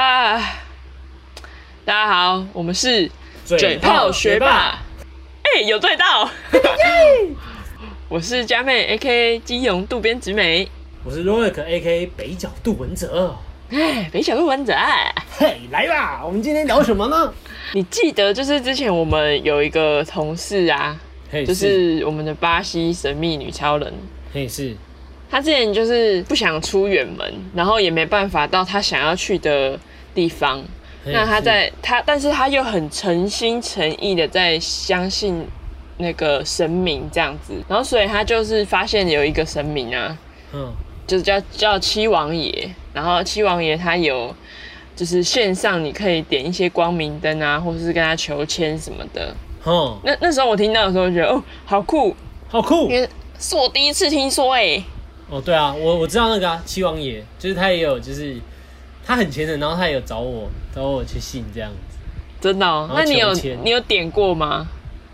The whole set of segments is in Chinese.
啊，大家好，我们是嘴炮学霸，哎、有对到，我是佳妹，A K A 基隆渡边直美，我是 Roic A K 北角杜文泽。哎，北角杜文泽，嘿，来吧，我们今天聊什么呢？你记得就是之前我们有一个同事啊，嘿，就是。我们的巴西神秘女超人，嘿是，她之前就是不想出远门，然后也没办法到她想要去的地方。那他在他，但是他又很诚心诚意的在相信那个神明这样子，然后所以他就是发现有一个神明啊，嗯，就是叫叫七王爷，然后七王爷他有就是线上你可以点一些光明灯啊，或者是跟他求签什么的。嗯，那那时候我听到的时候，觉得哦好酷，好酷。因为是我第一次听说哎、哦。对啊，我我知道那个啊，七王爷，就是他也有，就是他很虔诚，然后他也有找我找我去信这样子。真的、哦？那你有你有点过吗？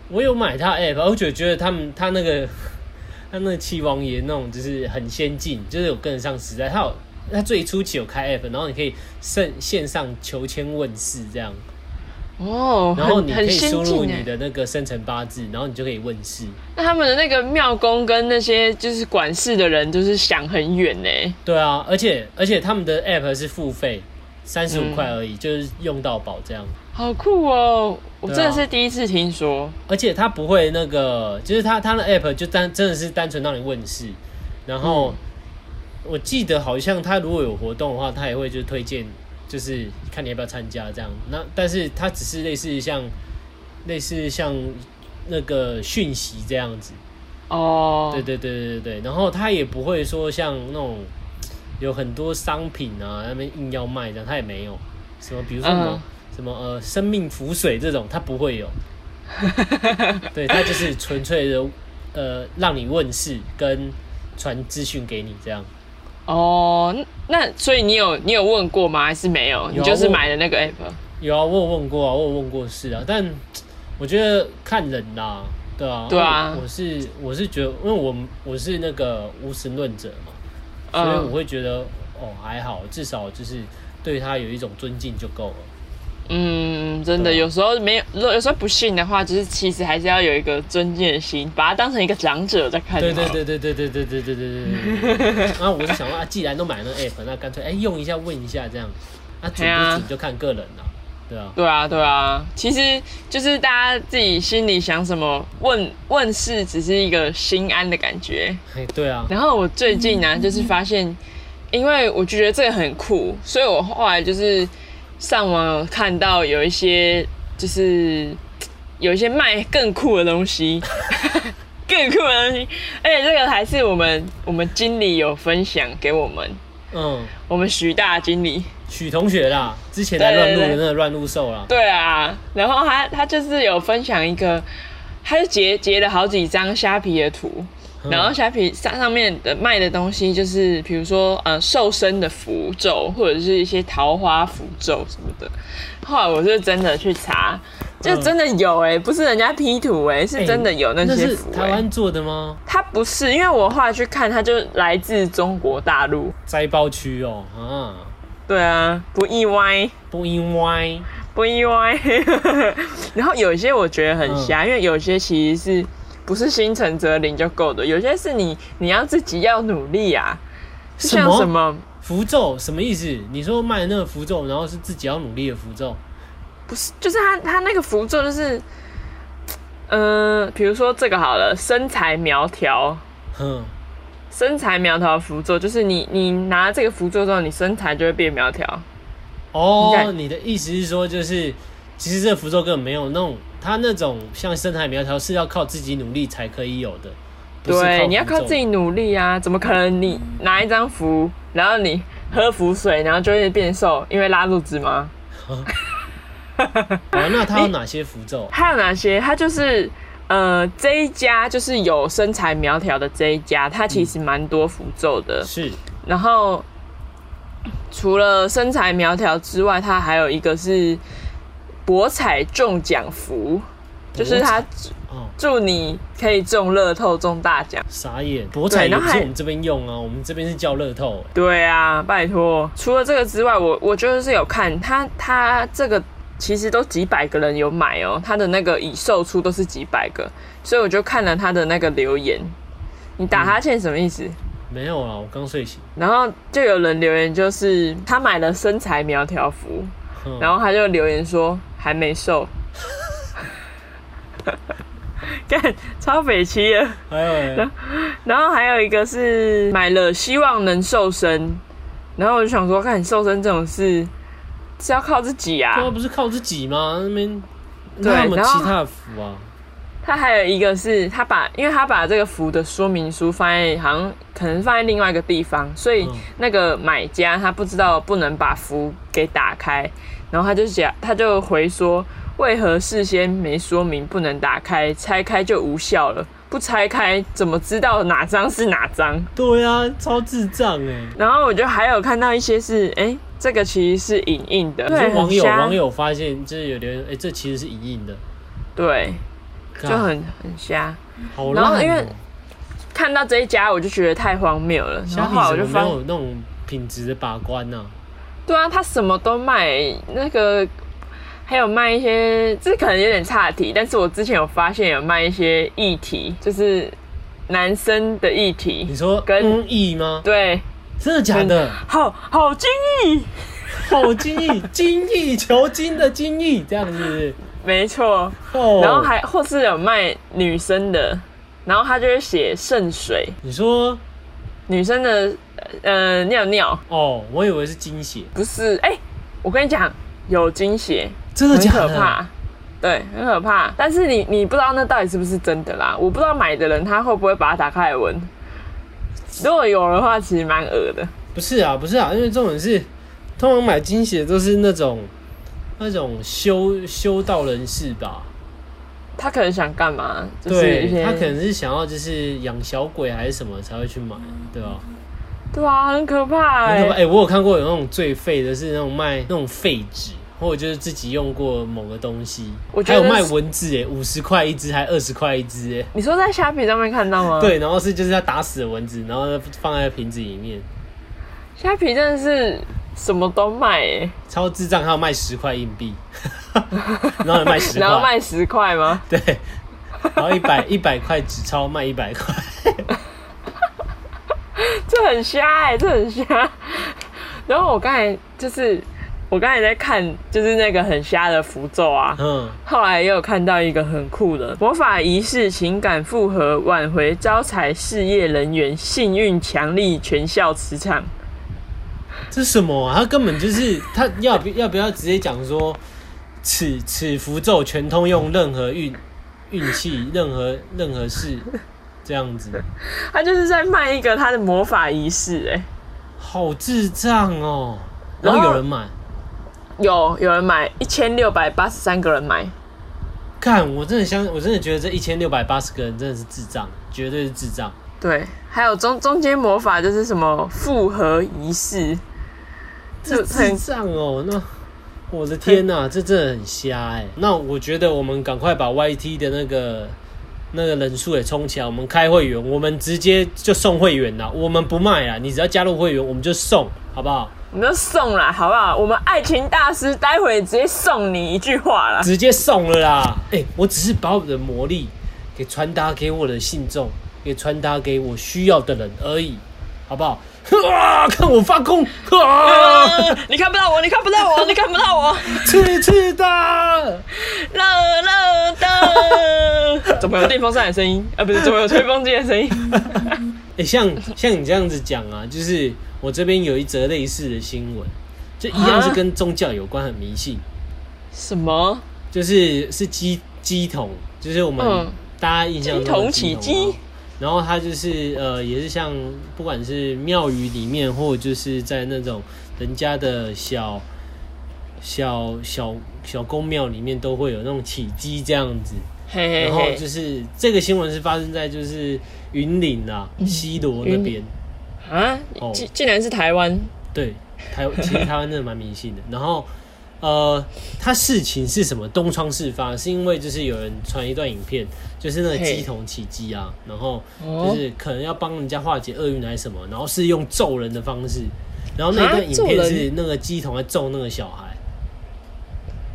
我有买他 app，我觉得觉得他们他那个 他那个七王爷那种就是很先进，就是有跟得上时代。他有他最初期有开 app，然后你可以线线上求签问世这样，哦，然后你可以输入。你的那个生辰八字，然后你就可以问世。那他们的那个庙公跟那些就是管事的人，就是想很远呢。对啊，而且而且他们的 app 是付费，三十五嗯块而已，就是用到饱这样。好酷哦！我真的是第一次听说。而且他不会那个，就是他他的 app 就单真的是单纯让你问世，然后、我记得好像他如果有活动的话，他也会就推荐，就是看你要不要参加这样。那但是它只是类似像类似像那个讯息这样子，哦，对对对对对对。然后它也不会说像那种有很多商品啊，那边硬要卖这样，它也没有什么，比如说什么。嗯什么呃生命浮水这种，它不会有，对，它就是纯粹的呃让你问世跟传资讯给你这样。哦，那所以你有你有问过吗？还是没有？你有啊就是买的那个 app。有啊，我有问过啊，我有问过是啊，但 我觉得看人啦，对啊，对啊我我是我是觉得，因为我我是那个无神论者嘛，所以我嗯会觉得哦还好，至少就是对他有一种尊敬就够了。嗯，真的，有时候没有，如果有时候不信的话，就是其实还是要有一个尊敬的心，把它当成一个长者在看。对对。对对对对对对对对对对对。然后我就想说啊，既然都买了那 app，那干脆哎用一下问一下这样，啊准对啊不准就看个人了，对啊。对啊，对啊，其实就是大家自己心里想什么，问问世只是一个心安的感觉。哎，对啊，然后我最近呢、就是发现，因为我觉得这个很酷，所以我后来就是上网有看到有一些就是有一些卖更酷的东西，更酷的东西，而且这个还是我们我们经理有分享给我们，嗯，我们徐大经理。许同学啦，之前在乱入的那个乱入兽啦，对啊，然后他他就是有分享一个，他就截截了好几张虾皮的图，嗯然后虾皮上上面的卖的东西就是比如说呃瘦身的符咒，或者是一些桃花符咒什么的。后来我是真的去查，就嗯真的有哎、不是人家 P 图哎、是真的有那些符、欸。台湾做的吗？它不是，因为我后来去看，它就来自中国大陆。摘包区哦，啊，对啊，不意外。不意外，不意外。然后有一些我觉得很嗯瞎，因为有些其实是不是心诚则灵就够的，有些是你你要自己要努力啊。就像什么符咒什么意思？你说卖的那个符咒，然后是自己要努力的符咒，不是，就是他他那个符咒就是，呃，比如说这个好了，身材苗条。哼，身材苗条的符咒就是你，你拿这个符咒之后，你身材就会变苗条。哦，你的意思是说，就是其实这个符咒根本没有那种，它那种像身材苗条是要靠自己努力才可以有的，对，你要靠自己努力啊！怎么可能你拿一张符，然后你喝符水，然后就会变瘦，因为拉肚子吗？哦，那他有哪些符咒？还有哪些？他就是呃这一家就是有身材苗条的这一家，他其实蛮多符咒的。是然后除了身材苗条之外，他还有一个是博彩中奖福，就是它哦，祝你可以中乐透中大奖。傻眼，博彩也然后还不是我们这边用啊，我们这边是叫乐透、欸。对啊，拜托。除了这个之外，我我就是有看他他这个其实都几百个人有买哦，他的那个已售出都是几百个，所以我就看了他的那个留言。你打哈欠什么意思？没有啊，我刚睡醒。然后就有人留言，就是他买了身材苗条服，嗯然后他就留言说还没瘦，干超匪气的。还有、欸，然后还有一个是买了希望能瘦身，然后我就想说，看你瘦身这种事是要靠自己啊对。啊，不是靠自己吗？那边对那有没有然后其他的福啊？他还有一个是他把，因为他把这个服的说明书放在好像可能放在另外一个地方，所以嗯那个买家他不知道不能把服给打开，然后他就讲他就回说，为何事先没说明不能打开，拆开就无效了？不拆开怎么知道哪张是哪张？对啊，超智障哎、然后我就还有看到一些是，哎、这个其实是影印的，对，网友网友发现就是有留言，哎、这其实是影印的，对，就很很瞎。然后因为看到这一家，我就觉得太荒谬了。然虾后后来我就发没有那种品质的把关呢、对啊，他什么都卖，那个还有卖一些，这可能有点差题，但是我之前有发现有卖一些议题，就是男生的议题你，说跟公益吗？对，真的假的？好好精益，好精益，精益求精的精益，这样子没错。哦。然后还或是有卖女生的，然后他就会写圣水，你说女生的呃尿尿哦，我以为是精血，不是，哎、我跟你讲，有精血，很真的假的？可怕，对，很可怕。但是你你不知道那到底是不是真的啦，我不知道买的人他会不会把它打开来闻。如果有的话，其实蛮恶的。不是啊，不是啊，因为这种是通常买精血都是那种那种修修道人士吧。他可能想干嘛？就是对他可能是想要就是养小鬼还是什么才会去买，对吧？对啊，很可怕哎、很可怕哎、我有看过有那种最废的是那种卖那种废纸，或者就是自己用过某个东西，我还有卖文字哎，五十块一只还二十块一只哎。你说在虾皮上面看到吗？，对，然后是就是他打死的蚊子，然后放在瓶子里面，虾皮真的是什么都卖哎、超智障，还要卖十块硬币，然后卖十块，然后卖十块吗？对，然后一百一百块纸钞卖一百块，这很瞎哎、这很瞎。然后我刚才就是我刚才在看，就是那个很瞎的符咒啊。嗯，后来也有看到一个很酷的魔法仪式，情感复合，挽回招财，事业人缘，幸运强力，全校磁场。这是什么、啊？他根本就是他要不要不要直接讲说，此此符咒全通用任何运运气，任何任何事这样子，他就是在卖一个他的魔法仪式，哎，好智障哦！然后有人买，有有人买一千六百八十三个人买，看我真的相，我真的觉得这一千六百八十个人真的是智障，绝对是智障。对，还有中中间魔法就是什么复合仪式，这智障哦，那我的天呐、这真的很瞎哎。那我觉得我们赶快把 YT 的那个那个人数也冲起来，我们开会员，我们直接就送会员啦，我们不卖啊，你只要加入会员，我们就送，好不好？我们就送啦，好不好？我们爱情大师待会直接送你一句话啦。直接送了啦！哎、我只是把我的魔力给传达给我的信众，给传达给我需要的人而已，好不好？啊！看我发功！啊！呃你看不到我，你看不到我，你看不到我，刺刺的！热热的。怎么有电风扇的声音？啊，不是，怎么有吹风机的声音？哎、像像你这样子讲啊，就是我这边有一则类似的新闻，就一样是跟宗教有关，很迷信，什么？就是是鸡鸡桶，就是我们嗯大家印象中的鸡桶起桶鸡哦然后它就是呃，也是像不管是庙宇里面，或者就是在那种人家的小小小小公庙里面，都会有那种起鸡这样子。嘿嘿然后，就是这个新闻是发生在就是云林啊西罗那边。啊哦，竟竟然是台湾，对，台其实台湾真的蛮迷信的。然后呃，他事情是什么东窗事发，是因为就是有人传一段影片，就是那个鸡童起鸡啊，然后哦就是可能要帮人家化解厄运还是什么，然后是用揍人的方式，然后那啊段影片是那个鸡童在揍那个小孩，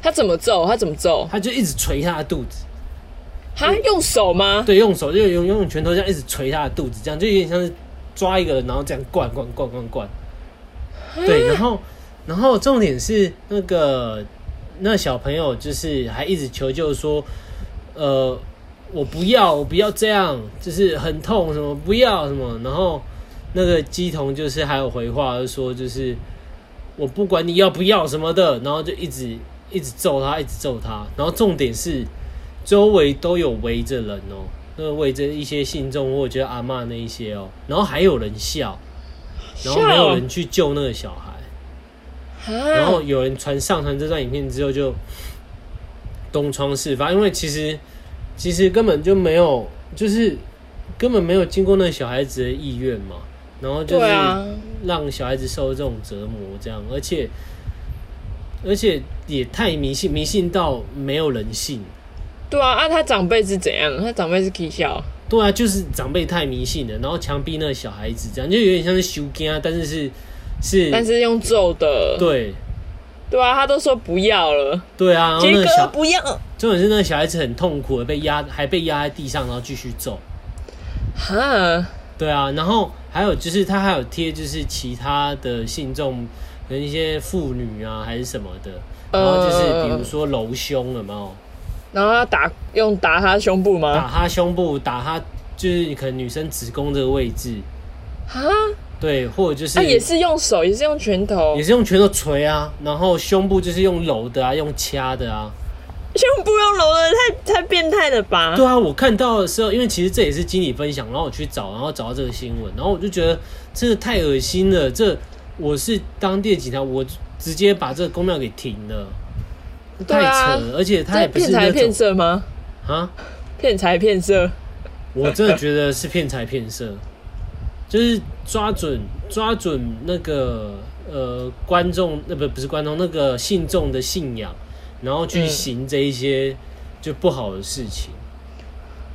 他怎么揍？他怎么揍？他就一直捶他的肚子，他用手吗？对，用手就用用拳头这样一直捶他的肚子，这样就有点像是抓一个人，然后这样灌灌灌灌灌。对，然后然后重点是那个那小朋友就是还一直求救说，呃，我不要，我不要这样，就是很痛，什么不要什么，然后那个鸡童就是还有回话就说就是我不管你要不要什么的，然后就一直一直揍他，一直揍他，然后重点是周围都有围着人哦，那个围着一些信众或者觉得阿嬷那一些哦，然后还有人笑，然后没有人去救那个小孩，然然后有人传上传这段影片之后就东窗事发，因为其实其实根本就没有，就是根本没有经过那个小孩子的意愿嘛，然后就是让小孩子受这种折磨，这样，而且而且也太迷信，迷信到没有人性。对啊，啊，他长辈是怎样？他长辈是 K 笑，对啊，就是长辈太迷信了，然后强逼那个小孩子这样，就有点像是修啊，但是是是，但是用揍的。对对啊，他都说不要了，对啊，然后杰哥那个小不要。重点是那个小孩子很痛苦的被压，还被压在地上，然后继续揍。哈，对啊，然后还有就是他还有贴就是其他的信众，可能一些妇女啊还是什么的，然后就是比如说揉胸了没有？然后他打用打他胸部吗打？他胸部，打他就是可能女生子宫这个位置，哈，对，或者就是他也是用手，也是用拳头也，是用拳头捶啊，然后胸部就是用揉的啊，用掐的啊。胸部用揉的，太太变态了吧？对啊，我看到的时候，因为其实这也是经理分享，然后我去找，然后找到这个新闻，然后我就觉得真的太恶心了。这我是当地的警察，我直接把这个公庙给停了，太扯了。而且他这也不是骗财骗色吗？啊，骗财骗色，我真的觉得是骗财骗色，就是抓准抓准那个呃观众，那不不是观众，那个信众的信仰，然后去嗯行这一些就不好的事情。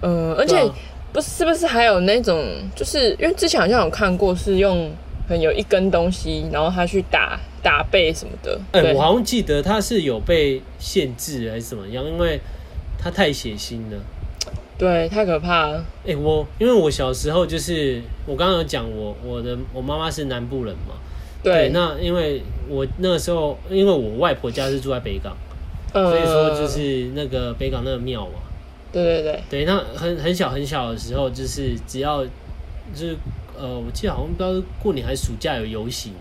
嗯，而且不是是不是还有那种，就是因为之前好像有看过，是用很有一根东西，然后他去打打背什么的。哎、对我好像记得他是有被限制还是怎么样，因为他太血腥了。对，太可怕了。哎、我因为我小时候就是我刚刚有讲我我的我妈妈是南部人嘛，对，那因为我那个时候因为我外婆家是住在北港，呃所以说就是那个北港那个庙嘛，对对对，对，那很很小很小的时候，就是只要就是呃，我记得好像不知道是过年还是暑假有游行，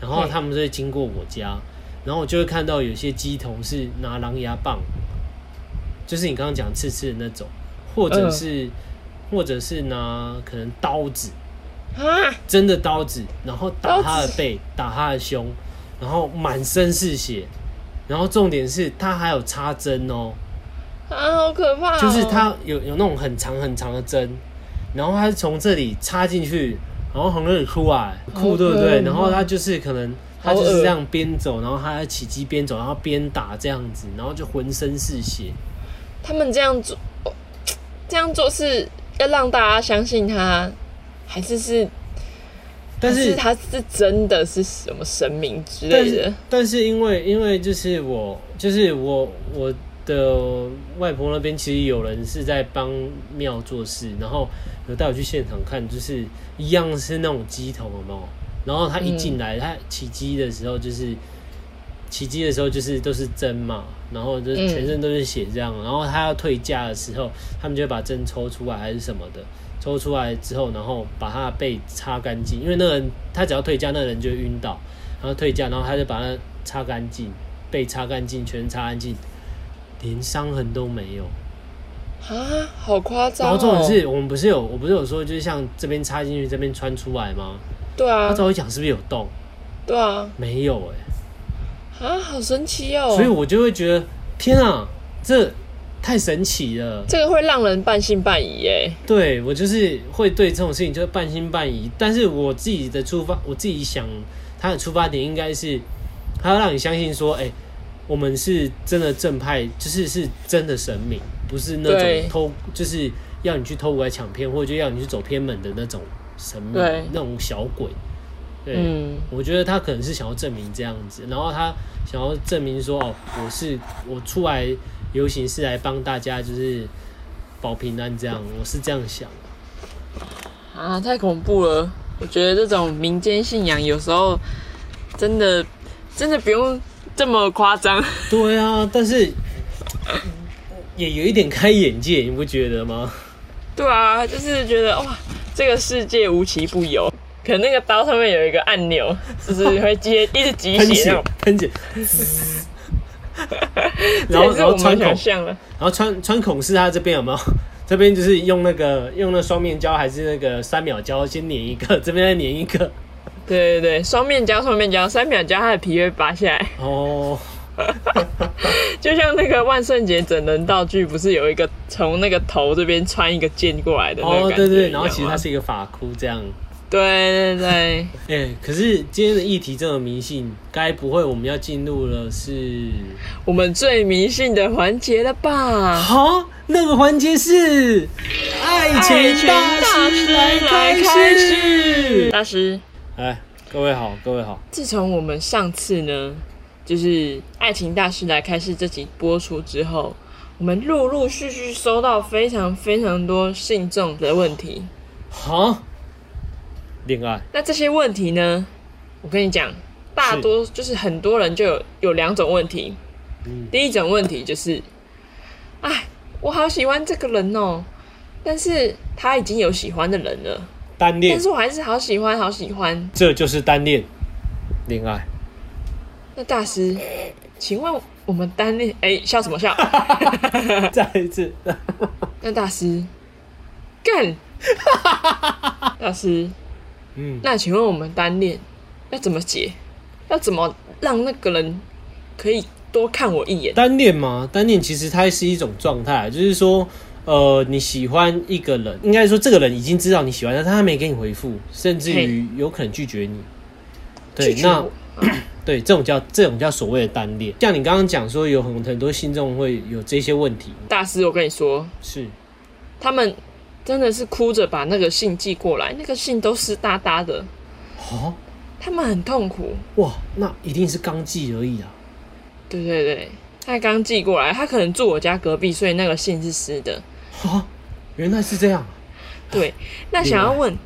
然后他们就会经过我家，然后我就会看到有些鸡童是拿狼牙棒，就是你刚刚讲刺刺的那种，或者嗯是、或者是拿可能刀子，啊，真的刀子，然后打他的背，打他的胸，然后满身是血，然后重点是他还有插针哦。啊，好可怕、哦！就是他有有那种很长很长的针，然后他是从这里插进去，然后从这里出来，酷对不对？然后他就是可能他就是这样边走，然后它还起机边走，然后边打这样子，然后就浑身是血。他们这样做，哦这样做是要让大家相信他，还是是？但是是他是真的是什么神明之类的？但是因为因为就是我就是我我的外婆那边其实有人是在帮庙做事，然后有带我去现场看，就是一样是那种鸡头有没有？然后他一进来，他起鸡的时候就是起鸡的时候就是都是针嘛，然后就全身都是血这样，然后他要退架的时候，他们就会把针抽出来还是什么的。抽出来之后，然后把他的背擦干净，因为那个人他只要退架，那个人就会晕倒，然后退架，然后他就把它擦干净，背擦干净，全身擦干净，连伤痕都没有。啊，好夸张、哦！然后重点是我们不是有，我不是有说，就是像这边插进去，这边穿出来吗？对啊他，照我讲是不是有洞？对啊，没有哎、啊，好神奇哦！所以我就会觉得，天啊，这太神奇了。这个会让人半信半疑耶。对我就是会对这种事情就是半信半疑，但是我自己的出发，我自己想他的出发点应该是，他要让你相信说，哎、我们是真的正派，就是是真的神明，不是那种偷，就是要你去偷拐抢骗，或者就要你去走偏门的那种神明对，那种小鬼。对，嗯我觉得他可能是想要证明这样子，然后他想要证明说，哦，我是我出来游行是来帮大家，就是保平安这样，我是这样想。啊，太恐怖了！我觉得这种民间信仰有时候真的真的不用这么夸张。对啊，但是也有一点开眼界，你不觉得吗？对啊，就是觉得哇，这个世界无奇不有。可能那个刀上面有一个按钮，就是 会接一直集喷血血那种，，喷血，然后然后穿孔。然后穿穿孔是它这边有没有？这边就是用那个用那双面胶还是那个三秒胶，先粘一个，这边再粘一个。对对对，双面胶，双面胶，三秒胶，它的皮会拔下来，哦，就像那个万圣节整人道具，不是有一个从那个头这边穿一个剑过来的那个哦，感觉对对，一样然后其实它是一个发箍这样。对对对，哎、可是今天的议题这么迷信，该不会我们要进入了是？我们最迷信的环节了吧？好，那个环节是爱情大师来开始。大师，哎，各位好，各位好。自从我们上次呢，就是《爱情大师来开始》这集播出之后，我们陆陆续续收到非常非常多信众的问题。好，恋爱，那这些问题呢，我跟你讲，大多就是很多人就有有两种问题。嗯第一种问题就是，哎，我好喜欢这个人哦，但是他已经有喜欢的人了，单恋但，是我还是好喜欢，好喜欢。这就是单恋，恋爱。那大师，请问我们单恋，哎，笑什么笑？再一次，那大师，干，大师，嗯，那请问我们单恋要怎么解？要怎么让那个人可以多看我一眼？单恋吗，单恋其实它是一种状态，就是说，呃，你喜欢一个人，应该说这个人已经知道你喜欢他，但他没给你回复，甚至于有可能拒绝你。对，那 对这种叫这种叫所谓的单恋。像你刚刚讲说，有很很多信众会有这些问题，大师，我跟你说，是他们真的是哭着把那个信寄过来，那个信都湿哒哒的，哦，他们很痛苦。哇，那一定是刚寄而已啊。对对对，他刚寄过来，他可能住我家隔壁，所以那个信是湿的。啊，原来是这样，对，那想要问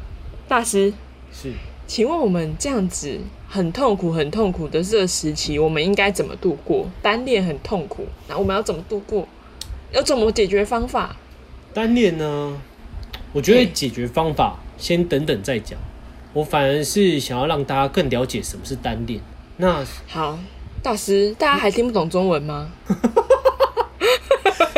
大师，是请问我们这样子很痛苦、很痛苦的这个时期，我们应该怎么度过？单恋很痛苦，那我们要怎么度过？有怎么解决方法？单恋呢？我觉得解决方法先等等再讲。我反而是想要让大家更了解什么是单恋。那好，大师，大家还听不懂中文吗？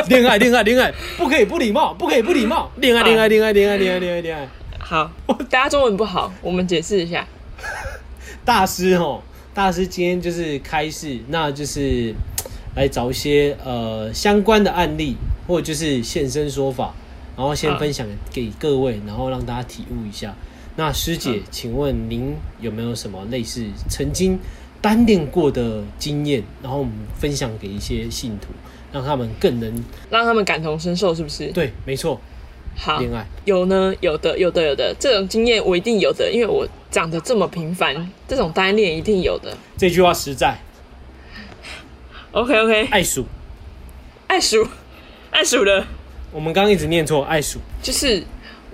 恋爱，恋爱，恋爱，不可以不礼貌，不可以不礼貌。恋爱，恋爱，恋爱，恋爱，恋爱，恋爱，恋爱。好，大家中文不好，我们解释一下。大师哦，大师今天就是开示，那就是来找一些呃相关的案例，或者就是现身说法，然后先分享给各位，然后让大家体悟一下。那师姐好，请问您有没有什么类似曾经单恋过的经验，然后我们分享给一些信徒，让他们更能让他们感同身受，是不是？对，没错，好，恋爱有呢，有的，有的，有的，这种经验我一定有的，因为我长得这么平凡，这种单恋一定有的。这句话实在，OK OK，爱数。爱数，爱数的，我们刚刚一直念错，爱数。就是。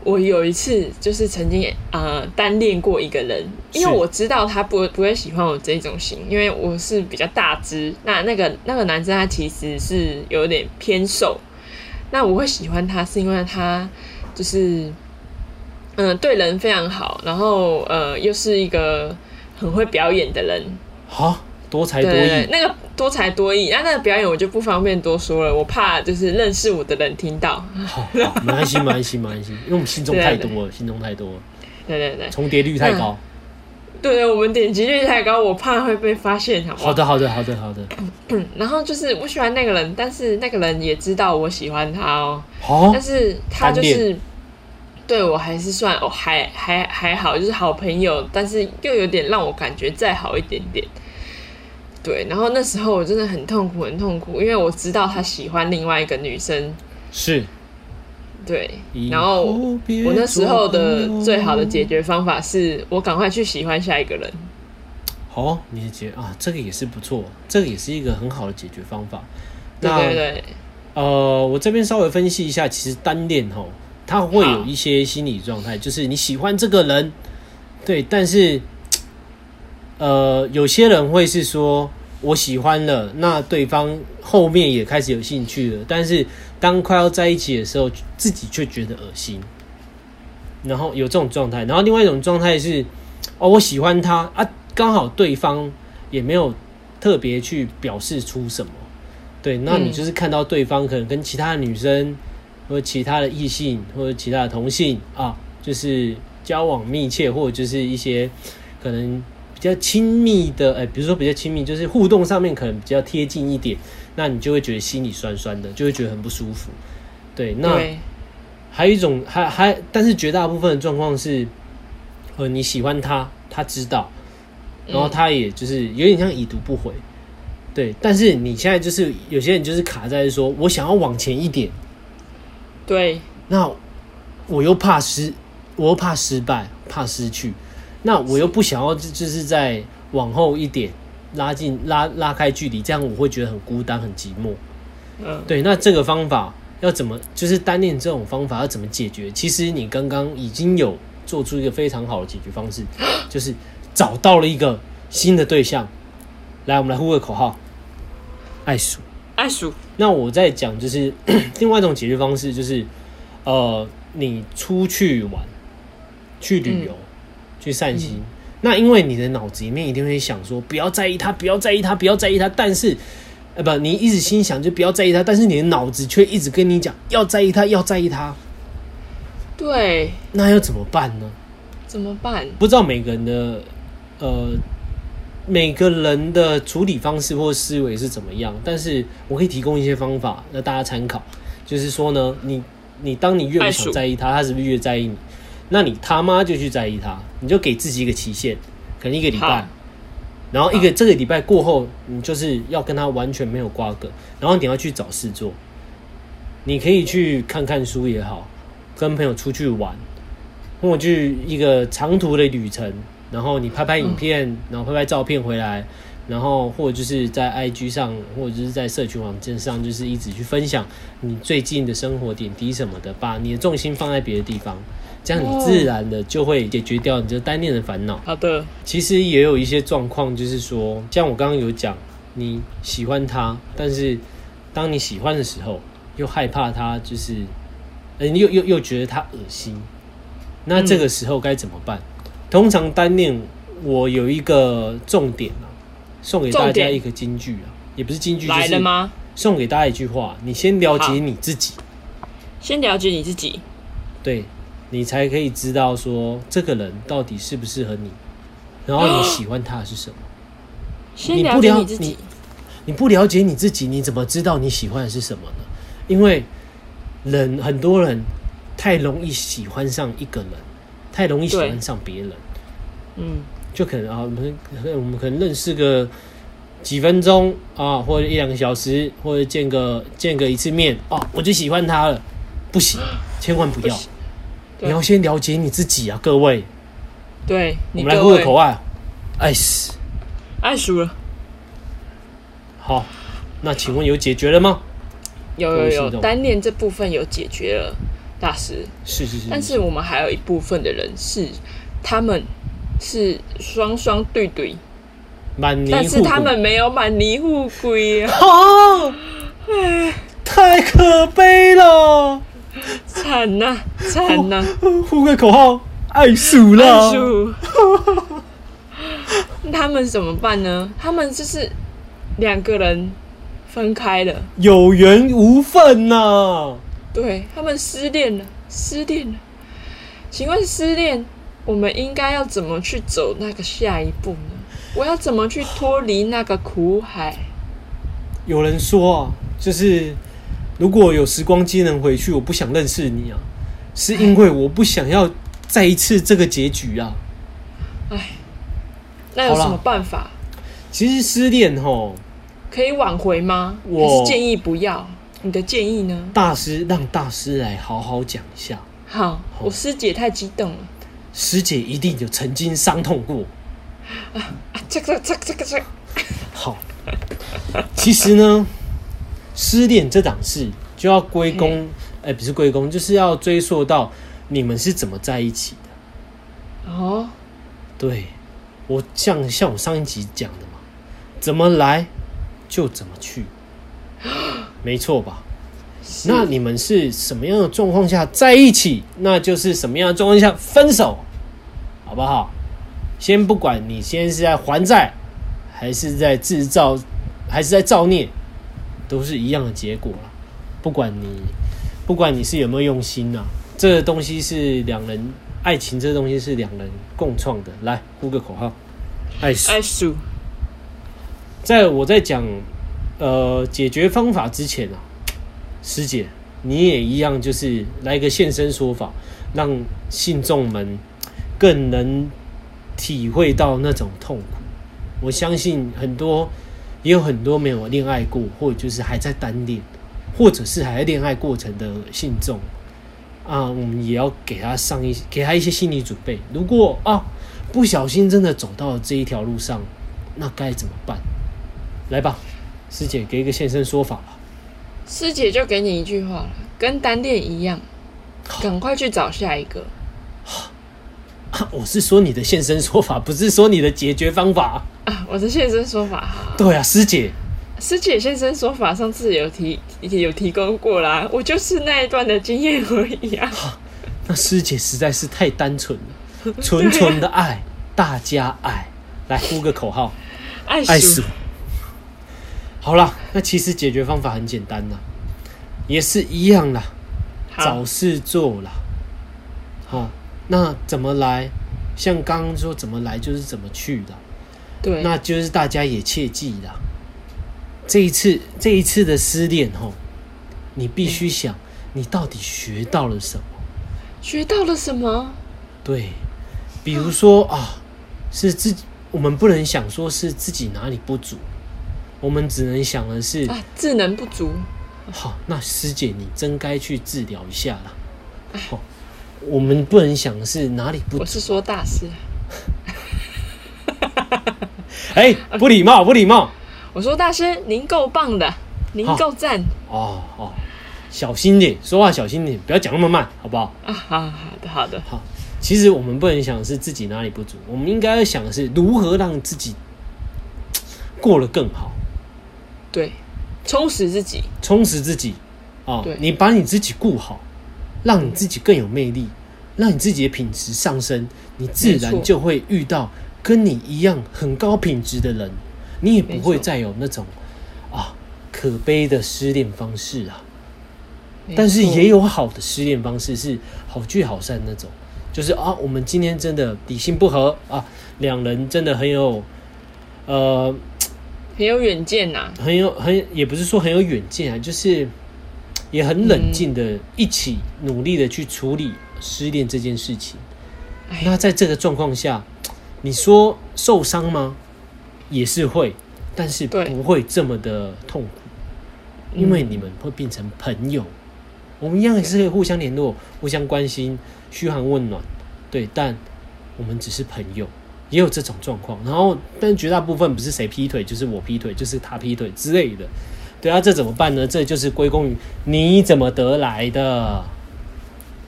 我有一次就是曾经呃单恋过一个人，因为我知道他不不会喜欢我这种型，因为我是比较大只，那那个那个男生他其实是有点偏瘦，那我会喜欢他是因为他就是嗯、对人非常好，然后呃又是一个很会表演的人，好，多才多艺，，那个多才多艺，那那个表演我就不方便多说了，我怕就是认识我的人听到。好，好，没关系，没关系，没关系，因为我们心中太多了，信众太多了，对对对，重叠率太高。对对，我们点击率太高，我怕会被发现，好不好？好的，好的，好的，好的。嗯，然后就是我喜欢那个人，但是那个人也知道我喜欢他哦，好但，是他就是对我还是算哦，还还还好，就是好朋友，但是又有点让我感觉再好一点点。对，然后那时候我真的很痛苦，很痛苦，因为我知道他喜欢另外一个女生，是。对，然后我那时候的最好的解决方法是我赶快去喜欢下一个人。好，你解啊，这个也是不错，这个也是一个很好的解决方法。对对对。呃，我这边稍微分析一下，其实单恋吼，它会有一些心理状态，就是你喜欢这个人，对，但是，呃，有些人会是说我喜欢了，那对方后面也开始有兴趣了，但是。当快要在一起的时候，自己却觉得恶心，然后有这种状态。然后另外一种状态是，哦，我喜欢他啊，刚好对方也没有特别去表示出什么，对，那你就是看到对方可能跟其他的女生或者其他的异性或者其他的同性啊，就是交往密切，或者就是一些可能较亲密的，哎，比如说比较亲密，就是互动上面可能比较贴近一点。那你就会觉得心里酸酸的，就会觉得很不舒服。对，那还有一种，还还，但是绝大部分的状况是，呃，你喜欢他，他知道，然后他也就是有点像已读不回。对，但是你现在就是有些人就是卡在说，我想要往前一点。对，那我又怕失，我又怕失败，怕失去，那我又不想要，就是在往后一点。拉近拉拉开距离，这样我会觉得很孤单很寂寞。嗯，对，那这个方法要怎么？就是单恋这种方法要怎么解决？其实你刚刚已经有做出一个非常好的解决方式，就是找到了一个新的对象。来，我们来呼个口号：爱数，爱数。那我在讲就是 另外一种解决方式，就是呃，你出去玩、去旅游、去散心。那因为你的脑子里面一定会想说，不要在意他，不要在意他，不要在意他。但是，呃，不，你一直心想就不要在意他，但是你的脑子却一直跟你讲要在意他，要在意他。对，那要怎么办呢？怎么办？不知道每个人的呃每个人的处理方式或思维是怎么样，但是我可以提供一些方法让大家参考。就是说呢，你你当你越不想在意他，他是不是越在意你？那你他妈就去在意他，你就给自己一个期限，可能一个礼拜，然后一个这个礼拜过后，你就是要跟他完全没有瓜葛，然后你要去找事做，你可以去看看书也好，跟朋友出去玩，或者去一个长途的旅程，然后你拍拍影片，然后拍拍照片回来。然后或者就是在 IG 上，或者就是在社群网站上，就是一直去分享你最近的生活点滴什么的，把你的重心放在别的地方，这样你自然的就会解决掉你这单恋的烦恼。好的，其实也有一些状况，就是说，像我刚刚有讲，你喜欢他，但是当你喜欢的时候，又害怕他，就是，嗯，又又又觉得他恶心，那这个时候该怎么办？通常单恋，我有一个重点啊。送给大家一个金句啊，也不是金句，来了吗？送给大家一句话：你先了解你自己，先了解你自己，对你才可以知道说这个人到底适不适合你，然后你喜欢他是什么。先了解你自己，你不了解你自己，你怎么知道你喜欢的是什么呢？因为人很多人太容易喜欢上一个人，太容易喜欢上别人，嗯。就可能啊，我们我们可能认识个几分钟啊，或者一两个小时，或者见个见个一次面啊，我就喜欢他了。不行，千万不要！你要先了解你自己啊，各位。对，我们来呼个口爱，爱死，爱输了。好，那请问有解决了吗？有有有，单恋这部分有解决了，大师。是是是。但是我们还有一部分的人是他们。是双双对对满，但是他们没有满泥护龟啊！哎，太可悲了，惨呐惨呐！呼个口号，爱鼠了。他们怎么办呢？他们就是两个人分开了，有缘无分呐。对他们失恋了，失恋了。请问失恋？我们应该要怎么去走那个下一步呢？我要怎么去脱离那个苦海？有人说啊，就是如果有时光机能回去，我不想认识你啊，是因为我不想要再一次这个结局啊。哎，那有什么办法？其实失恋吼，可以挽回吗？我还是建议不要。你的建议呢？大师让大师来好好讲一下。好，我师姐太激动了。师姐一定有曾经伤痛过。啊，这个这个这个这个。好，其实呢，失恋这档事就要归功，哎、不是归功，就是要追溯到你们是怎么在一起的。哦，对，我像像我上一集讲的嘛，怎么来就怎么去，没错吧？那你们是什么样的状况下在一起，那就是什么样的状况下分手，好不好？先不管你现在是在还债，还是在制造，还是在造孽，都是一样的结果了。不管你，不管你是有没有用心呐、这个东西是两人爱情，这个东西是两人共创的。来，呼个口号，爱死。爱数在我在讲呃解决方法之前啊，师姐你也一样，就是来个现身说法，让信众们更能体会到那种痛苦。我相信很多也有很多没有恋爱过，或者就是还在单恋，或者是还在恋爱过程的信众啊，我们也要给他上一给他一些心理准备。如果啊不小心真的走到了这一条路上，那该怎么办？来吧，师姐给一个现身说法吧。师姐就给你一句话了，跟单恋一样，赶快去找下一个。啊 我是说你的现身说法，不是说你的解决方法。啊，我的现身说法哈，对啊，师姐，师姐现身说法上次有提有提供过啦，我就是那一段的经验而已啊。那师姐实在是太单纯了，纯纯的爱，大家爱。来呼个口号，爱爱死我！好啦，那其实解决方法很简单啦，也是一样啦，找事做啦。好、那怎么来？像刚刚说怎么来就是怎么去的。对，那就是大家也切记啦。这一次，这一次的失恋吼，你必须想，你到底学到了什么？学到了什么？对，比如说啊，是自己，我们不能想说是自己哪里不足，我们只能想的是，啊，智能不足。好，那师姐你真该去治疗一下了。好，我们不能想的是哪里不足，我是说大师，哎、不礼貌，不礼貌。我说大师，您够棒的，您够赞。哦哦，小心点，说话小心点，不要讲那么慢，好不好？啊！好好的，好的，好，其实我们不能想的是自己哪里不足，我们应该要想的是如何让自己过得更好，对，充实自己，充实自己。哦对，你把你自己顾好，让你自己更有魅力，让你自己的品质上升，你自然就会遇到跟你一样很高品质的人，你也不会再有那种啊可悲的失恋方式啊。但是也有好的失恋方式，是好聚好散那种，就是啊，我们今天真的底性不合啊，两人真的很有，呃，很有远见呐、很有很也不是说很有远见啊，就是也很冷静的一起努力的去处理失恋这件事情。哎那在这个状况下，你说受伤吗？也是会，但是不会这么的痛苦，因为你们会变成朋友。我们一样也是可以互相联络、互相关心、嘘寒问暖，对，但我们只是朋友，也有这种状况。然后，但绝大部分不是谁劈腿，就是我劈腿，就是他劈腿之类的。对啊，这怎么办呢？这就是归功于你怎么得来的。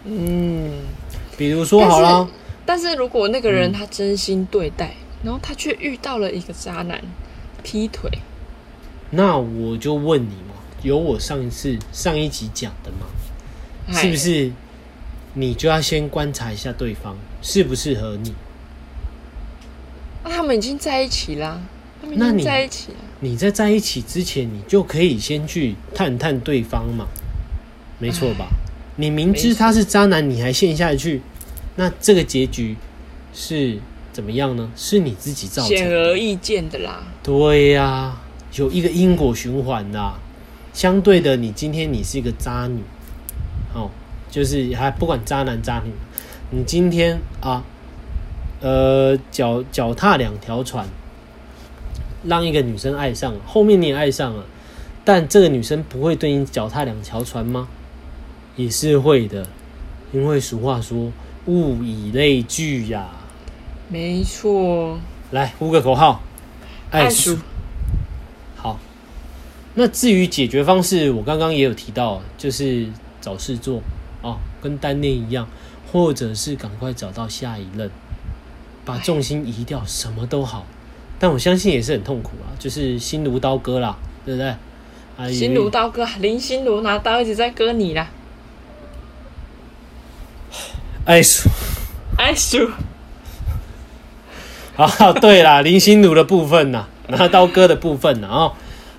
嗯，比如说好了，但是如果那个嗯人他真心对待，然后他却遇到了一个渣男劈腿，那我就问你嘛，有我上一次上一集讲的吗，是不哎？是？你就要先观察一下对方适不适合你。那、他们已经在一起啦，他们已经在一起了。你在在一起之前，你就可以先去探探对方嘛，没错吧？你明知他是渣男，你还陷下去，那这个结局是怎么样呢？是你自己造成的显。而易见的啦，对呀、有一个因果循环啦。相对的，你今天你是一个渣女，哦，就是还不管渣男渣女，你今天啊，呃，脚脚踏两条船，让一个女生爱上了，后面你也爱上了，但这个女生不会对你脚踏两条船吗？也是会的，因为俗话说物以类聚呀。没错，来呼个口号，爱书。好，那至于解决方式，我刚刚也有提到，就是找事做啊，跟单恋一样，或者是赶快找到下一任，把重心移掉，什么都好。但我相信也是很痛苦啊，就是心如刀割啦，对不对？啊心如刀割，林心如拿刀一直在割你啦。爱数，爱数。好，对啦，林心如的部分呐，拿刀割的部分呐，哦，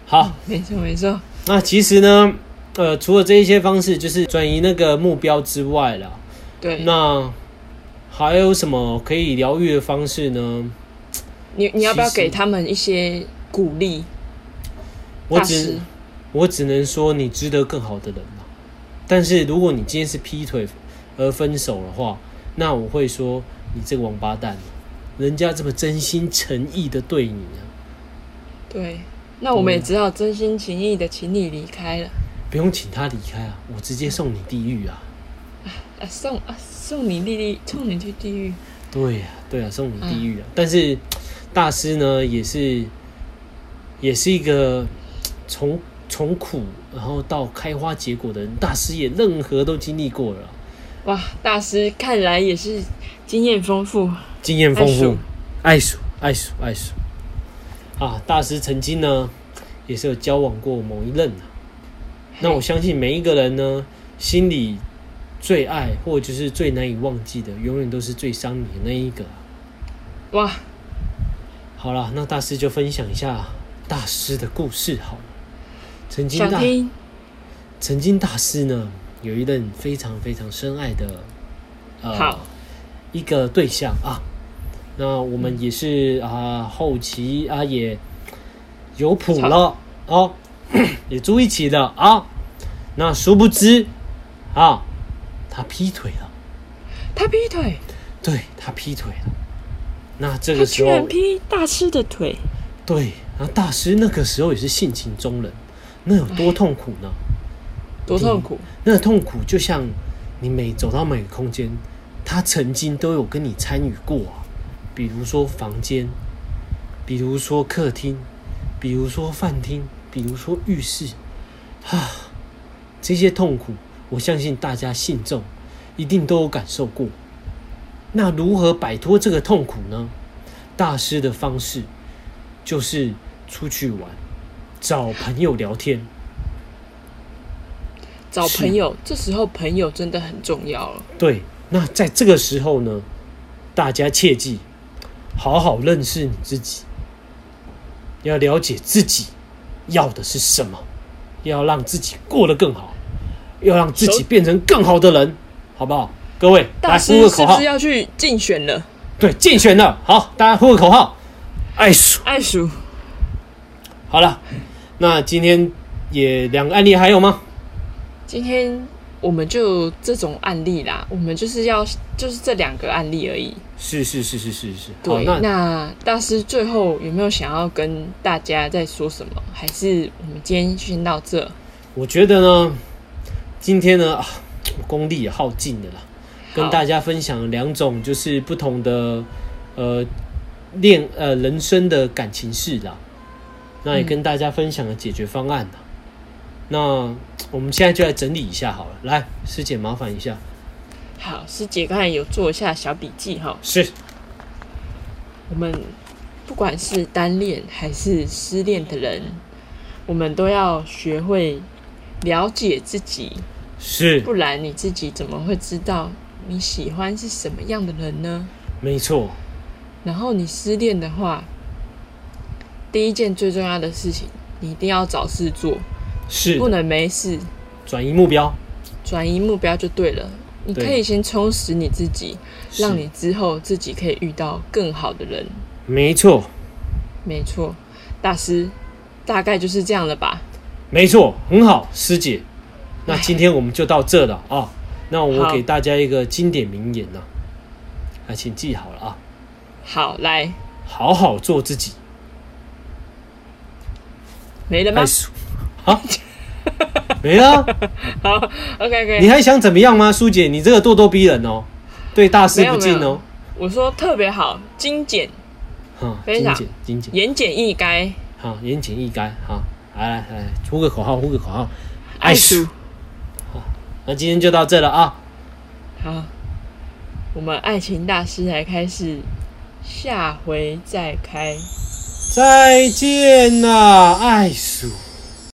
好，没错没错。那其实呢，呃，除了这一些方式，就是转移那个目标之外啦，对，那还有什么可以疗愈的方式呢？你你要不要给他们一些鼓励？我只我只能说，你值得更好的人嘛。但是如果你今天是劈腿而分手的话，那我会说你这个王八蛋。人家这么真心诚意的对你啊，对，那我们也只好真心情意的请你离开了。不用请他离开啊，我直接送你地狱啊！啊，送啊，送你地狱，送你去地狱。对呀，对啊，送你地狱啊！但是大师呢，也是也是一个从从苦然后到开花结果的人，大师也任何都经历过了。哇，大师看来也是经验丰富。经验丰富，爱数爱数爱数啊！大师曾经呢，也是有交往过某一任啊。那我相信每一个人呢，心里最爱或者是最难以忘记的，永远都是最伤你的那一个。哇！好了，那大师就分享一下大师的故事好了。曾经大曾经大师呢，有一任非常非常深爱的呃一个对象啊。那我们也是啊，后期啊也有谱了哦，也住一起的啊。那殊不知啊，他劈腿了。他劈腿？对，他劈腿了。那这个时候，居然劈大师的腿。对，然后大师那个时候也是性情中人，那有多痛苦呢？多痛苦？那个痛苦就像你每走到每个空间，他曾经都有跟你参与过啊。比如说房间，比如说客厅，比如说饭厅，比如说浴室，啊，这些痛苦，我相信大家信众一定都有感受过。那如何摆脱这个痛苦呢？大师的方式就是出去玩，找朋友聊天，找朋友。这时候朋友真的很重要了。对，那在这个时候呢，大家切记。好好认识你自己，要了解自己要的是什么，要让自己过得更好，要让自己变成更好的人，好不好？各位，大师是不是要去竞选了？对，竞选了。好，大家呼个口号，爱鼠，爱鼠。好了，那今天也两个案例还有吗？今天。我们就这种案例啦，我们就是要就是这两个案例而已。是是是是是是。对，那大师最后有没有想要跟大家再说什么？还是我们今天先到这？我觉得呢，今天呢，功力也耗尽了啦，跟大家分享两种就是不同的呃恋呃人生的感情事啦，那也跟大家分享了解决方案啦。那我们现在就来整理一下好了，来，师姐麻烦一下。好，师姐刚才有做一下小笔记哈。是。我们不管是单恋还是失恋的人，我们都要学会了解自己。是。不然你自己怎么会知道你喜欢是什么样的人呢？没错。然后你失恋的话，第一件最重要的事情，你一定要找事做。是不能没事，转移目标，转移目标就对了。你可以先充实你自己，让你之后自己可以遇到更好的人。没错，没错，大师大概就是这样了吧？没错，很好，师姐。那今天我们就到这了啊。那我给大家一个经典名言呢，啊，请记好了啊。好，来，好好做自己，没了吗好，没了。好，OK OK。你还想怎么样吗，苏姐？你这个咄咄逼人哦，对大事不敬哦。我说特别好，精简、哈，非常精简，精简，言简意赅，好，言简意赅。好，来来来，呼个口号，呼个口号，爱数。那今天就到这了啊。好，我们爱情大师来开始，下回再开。再见啦，爱数。